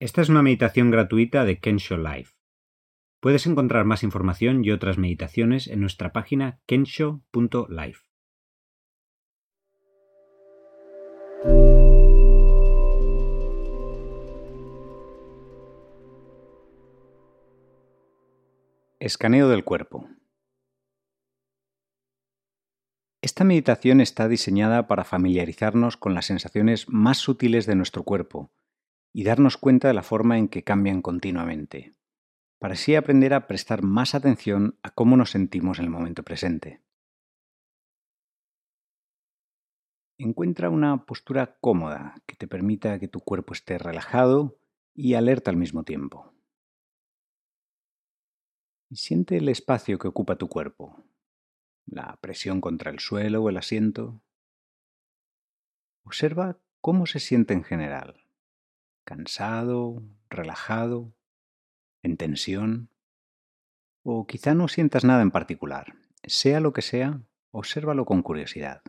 Esta es una meditación gratuita de Kensho Life. Puedes encontrar más información y otras meditaciones en nuestra página kensho.life. Escaneo del cuerpo. Esta meditación está diseñada para familiarizarnos con las sensaciones más sutiles de nuestro cuerpo y darnos cuenta de la forma en que cambian continuamente, para así aprender a prestar más atención a cómo nos sentimos en el momento presente. Encuentra una postura cómoda que te permita que tu cuerpo esté relajado y alerta al mismo tiempo. Y siente el espacio que ocupa tu cuerpo, la presión contra el suelo o el asiento. Observa cómo se siente en general cansado, relajado, en tensión. O quizá no sientas nada en particular. Sea lo que sea, obsérvalo con curiosidad.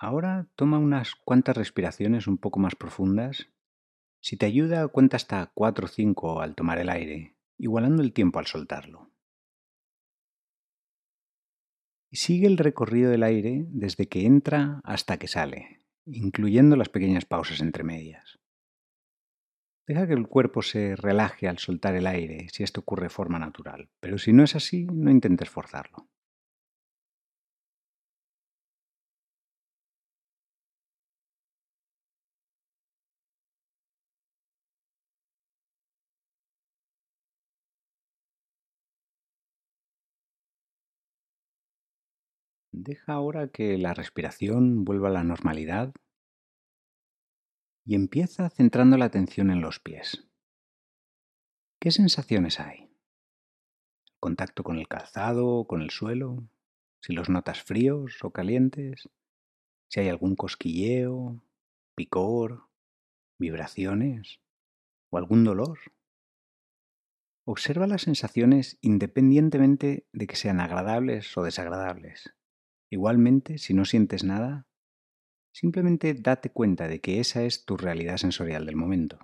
Ahora toma unas cuantas respiraciones un poco más profundas si te ayuda, cuenta hasta 4 o 5 al tomar el aire, igualando el tiempo al soltarlo. Y sigue el recorrido del aire desde que entra hasta que sale, incluyendo las pequeñas pausas entre medias. Deja que el cuerpo se relaje al soltar el aire si esto ocurre de forma natural, pero si no es así, no intentes forzarlo. Deja ahora que la respiración vuelva a la normalidad y empieza centrando la atención en los pies. ¿Qué sensaciones hay? ¿Contacto con el calzado, con el suelo? ¿Si los notas fríos o calientes? ¿Si hay algún cosquilleo, picor, vibraciones o algún dolor? Observa las sensaciones independientemente de que sean agradables o desagradables. Igualmente, si no sientes nada, simplemente date cuenta de que esa es tu realidad sensorial del momento.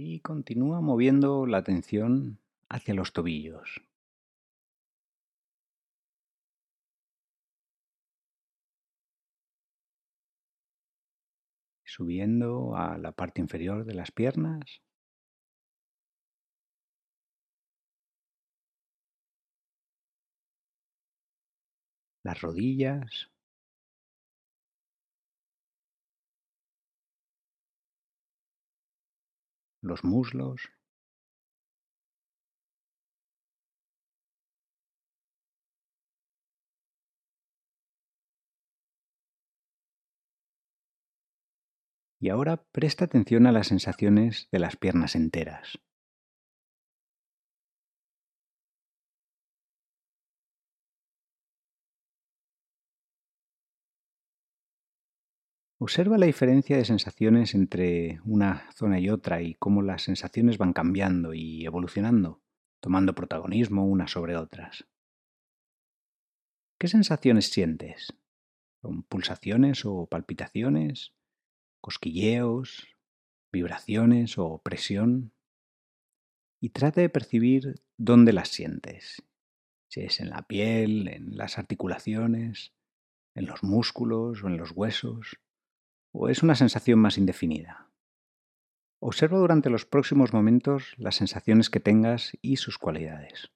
Y continúa moviendo la atención hacia los tobillos. Subiendo a la parte inferior de las piernas. Las rodillas. Los muslos, Y ahora presta atención a las sensaciones de las piernas enteras. Observa la diferencia de sensaciones entre una zona y otra y cómo las sensaciones van cambiando y evolucionando, tomando protagonismo unas sobre otras. ¿Qué sensaciones sientes? ¿Son pulsaciones o palpitaciones? ¿Cosquilleos? ¿Vibraciones o presión? Y trata de percibir dónde las sientes. Si es en la piel, en las articulaciones, en los músculos o en los huesos o es una sensación más indefinida? Observa durante los próximos momentos las sensaciones que tengas y sus cualidades.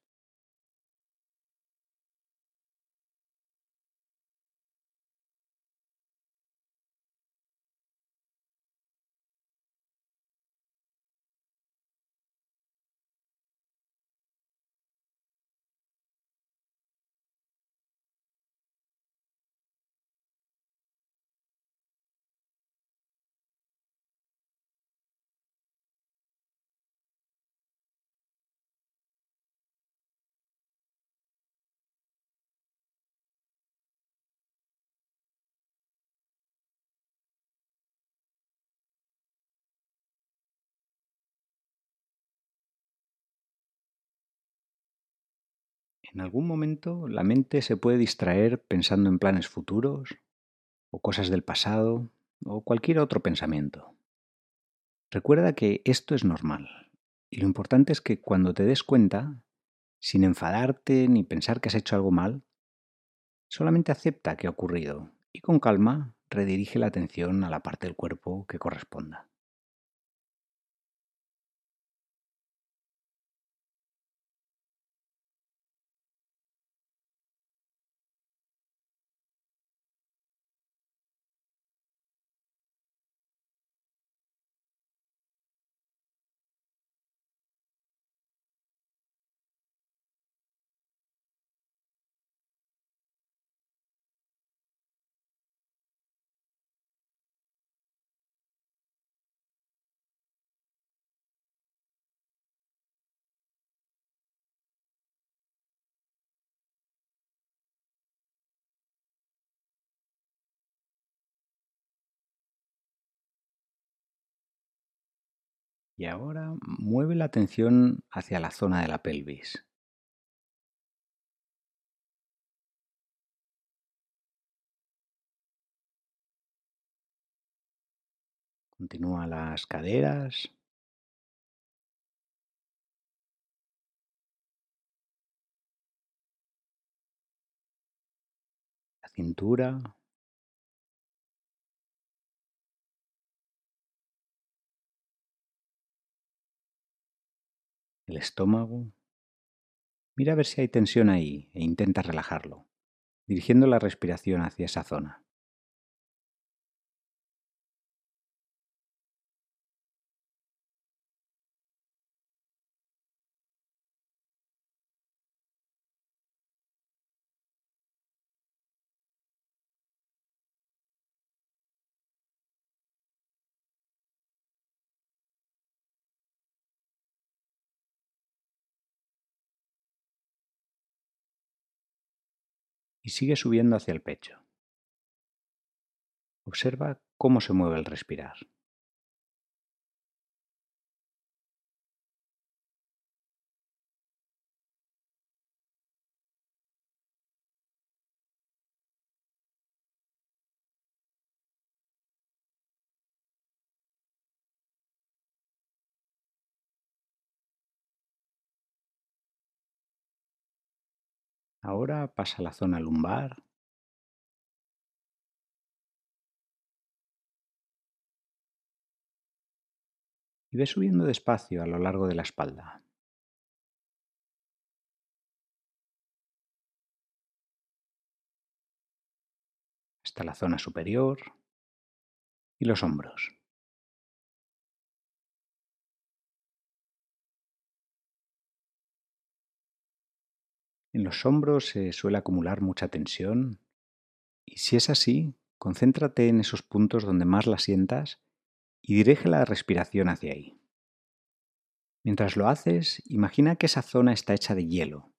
En algún momento la mente se puede distraer pensando en planes futuros o cosas del pasado o cualquier otro pensamiento. Recuerda que esto es normal y lo importante es que cuando te des cuenta, sin enfadarte ni pensar que has hecho algo mal, solamente acepta que ha ocurrido y con calma redirige la atención a la parte del cuerpo que corresponda. Y ahora mueve la atención hacia la zona de la pelvis. Continúa las caderas. La cintura. El estómago. Mira a ver si hay tensión ahí e intenta relajarlo, dirigiendo la respiración hacia esa zona. Y sigue subiendo hacia el pecho. Observa cómo se mueve el respirar. Ahora pasa a la zona lumbar. Y ve subiendo despacio a lo largo de la espalda. Hasta la zona superior y los hombros. En los hombros se suele acumular mucha tensión y si es así, concéntrate en esos puntos donde más la sientas y dirige la respiración hacia ahí. Mientras lo haces, imagina que esa zona está hecha de hielo.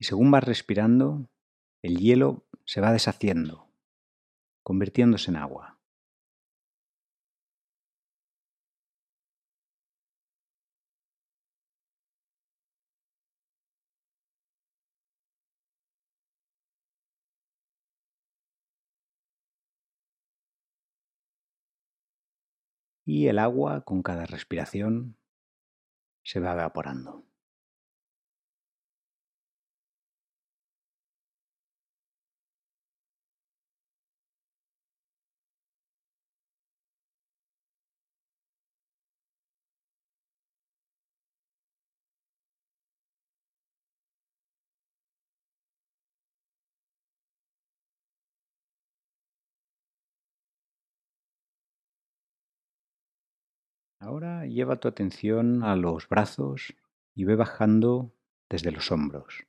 Y según vas respirando, el hielo se va deshaciendo, convirtiéndose en agua. Y el agua con cada respiración se va evaporando. Ahora lleva tu atención a los brazos y ve bajando desde los hombros.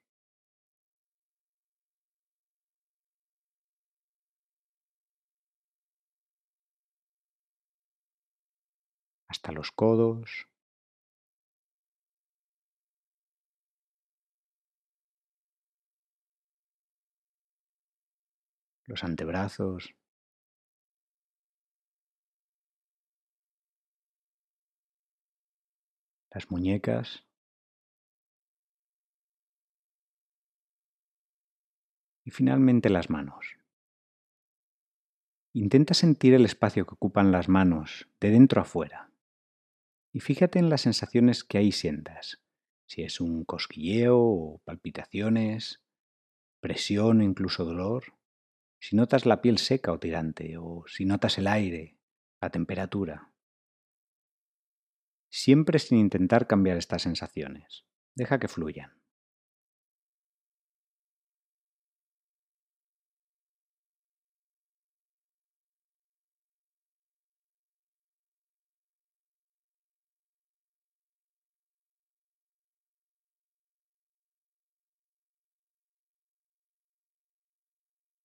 hasta los codos, los antebrazos, las muñecas y finalmente las manos. Intenta sentir el espacio que ocupan las manos de dentro a fuera y fíjate en las sensaciones que ahí sientas, si es un cosquilleo o palpitaciones, presión o incluso dolor, si notas la piel seca o tirante o si notas el aire, la temperatura. Siempre sin intentar cambiar estas sensaciones. Deja que fluyan.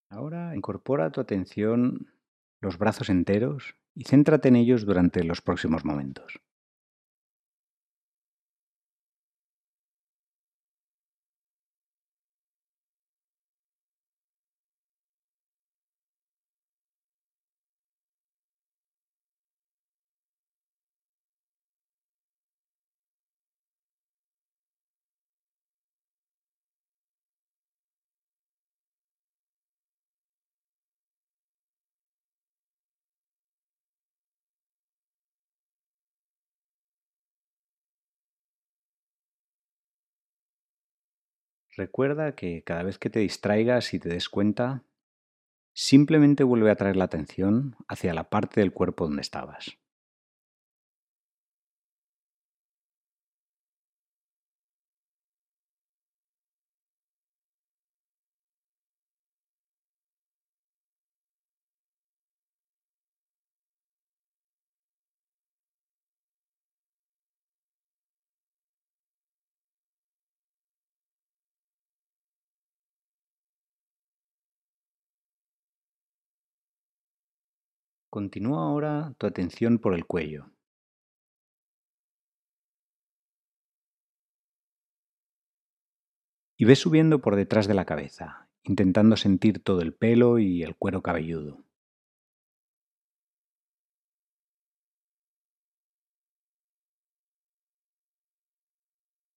Ahora incorpora tu atención los brazos enteros y céntrate en ellos durante los próximos momentos. Recuerda que cada vez que te distraigas y te des cuenta, simplemente vuelve a traer la atención hacia la parte del cuerpo donde estabas. Continúa ahora tu atención por el cuello. Y ve subiendo por detrás de la cabeza, intentando sentir todo el pelo y el cuero cabelludo.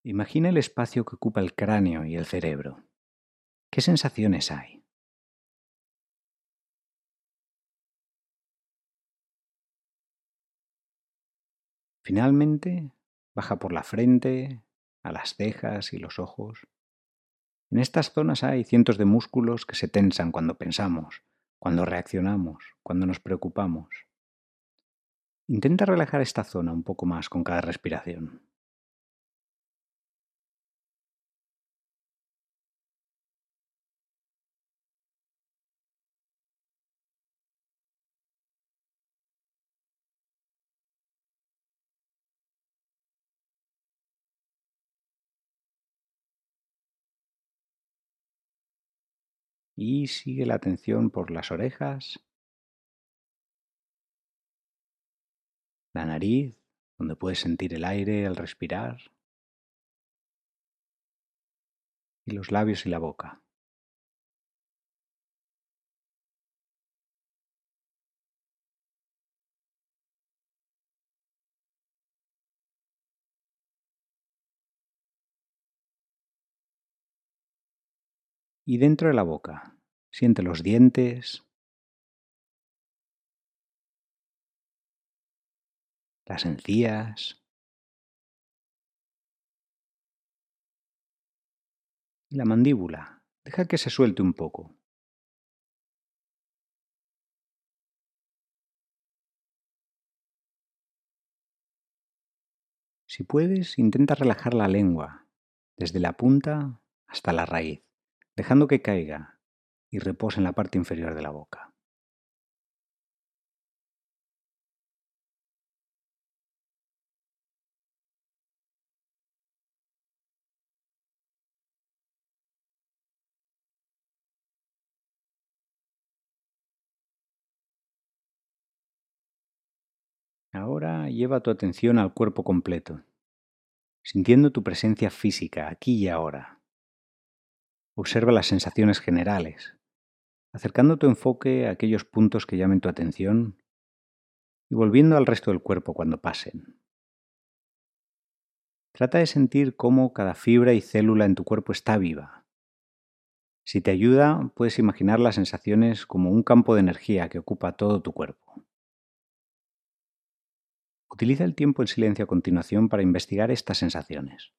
Imagina el espacio que ocupa el cráneo y el cerebro. ¿Qué sensaciones hay? Finalmente, baja por la frente, a las cejas y los ojos. En estas zonas hay cientos de músculos que se tensan cuando pensamos, cuando reaccionamos, cuando nos preocupamos. Intenta relajar esta zona un poco más con cada respiración. Y sigue la atención por las orejas, la nariz, donde puedes sentir el aire al respirar, y los labios y la boca. Y dentro de la boca. Siente los dientes, las encías y la mandíbula. Deja que se suelte un poco. Si puedes, intenta relajar la lengua, desde la punta hasta la raíz dejando que caiga y repose en la parte inferior de la boca. Ahora lleva tu atención al cuerpo completo, sintiendo tu presencia física aquí y ahora. Observa las sensaciones generales, acercando tu enfoque a aquellos puntos que llamen tu atención y volviendo al resto del cuerpo cuando pasen. Trata de sentir cómo cada fibra y célula en tu cuerpo está viva. Si te ayuda, puedes imaginar las sensaciones como un campo de energía que ocupa todo tu cuerpo. Utiliza el tiempo en silencio a continuación para investigar estas sensaciones.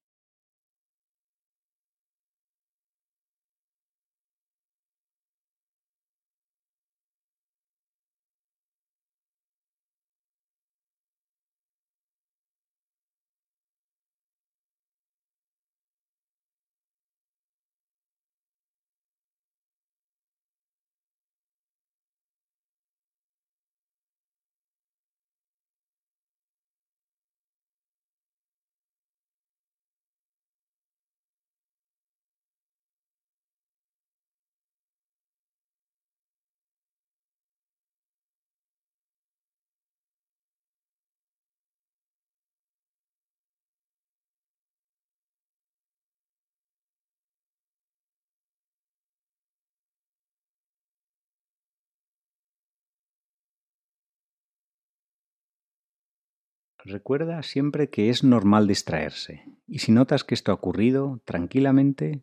Recuerda siempre que es normal distraerse, y si notas que esto ha ocurrido, tranquilamente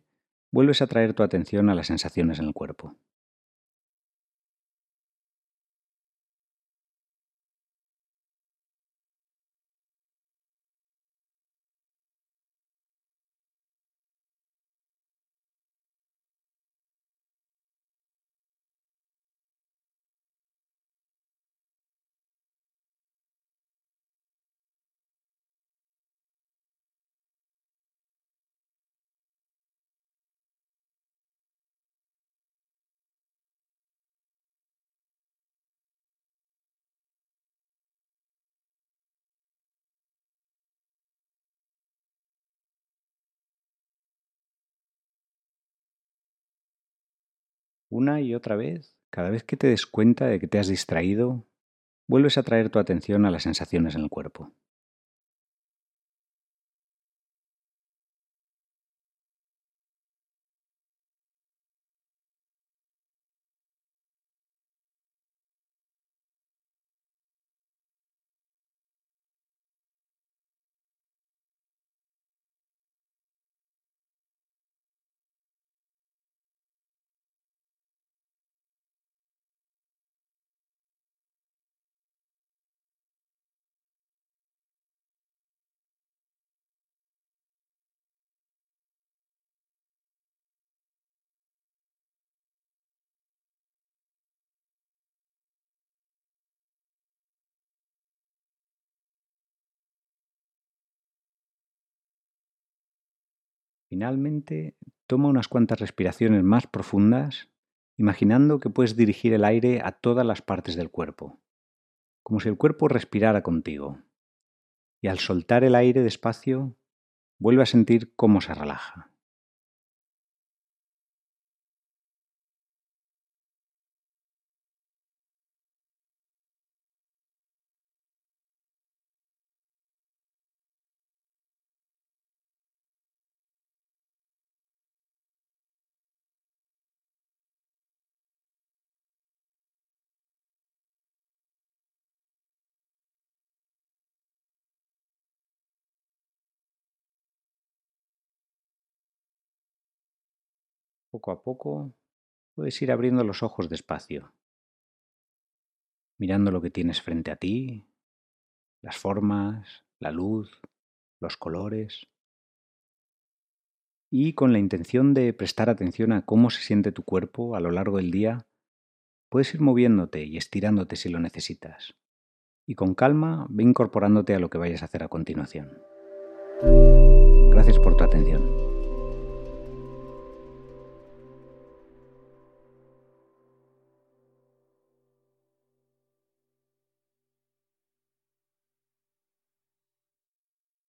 vuelves a traer tu atención a las sensaciones en el cuerpo. Una y otra vez, cada vez que te des cuenta de que te has distraído, vuelves a traer tu atención a las sensaciones en el cuerpo. Finalmente, toma unas cuantas respiraciones más profundas, imaginando que puedes dirigir el aire a todas las partes del cuerpo, como si el cuerpo respirara contigo. Y al soltar el aire despacio, vuelve a sentir cómo se relaja. Poco a poco puedes ir abriendo los ojos despacio, mirando lo que tienes frente a ti, las formas, la luz, los colores, y con la intención de prestar atención a cómo se siente tu cuerpo a lo largo del día, puedes ir moviéndote y estirándote si lo necesitas. Y con calma ve incorporándote a lo que vayas a hacer a continuación. Gracias por tu atención.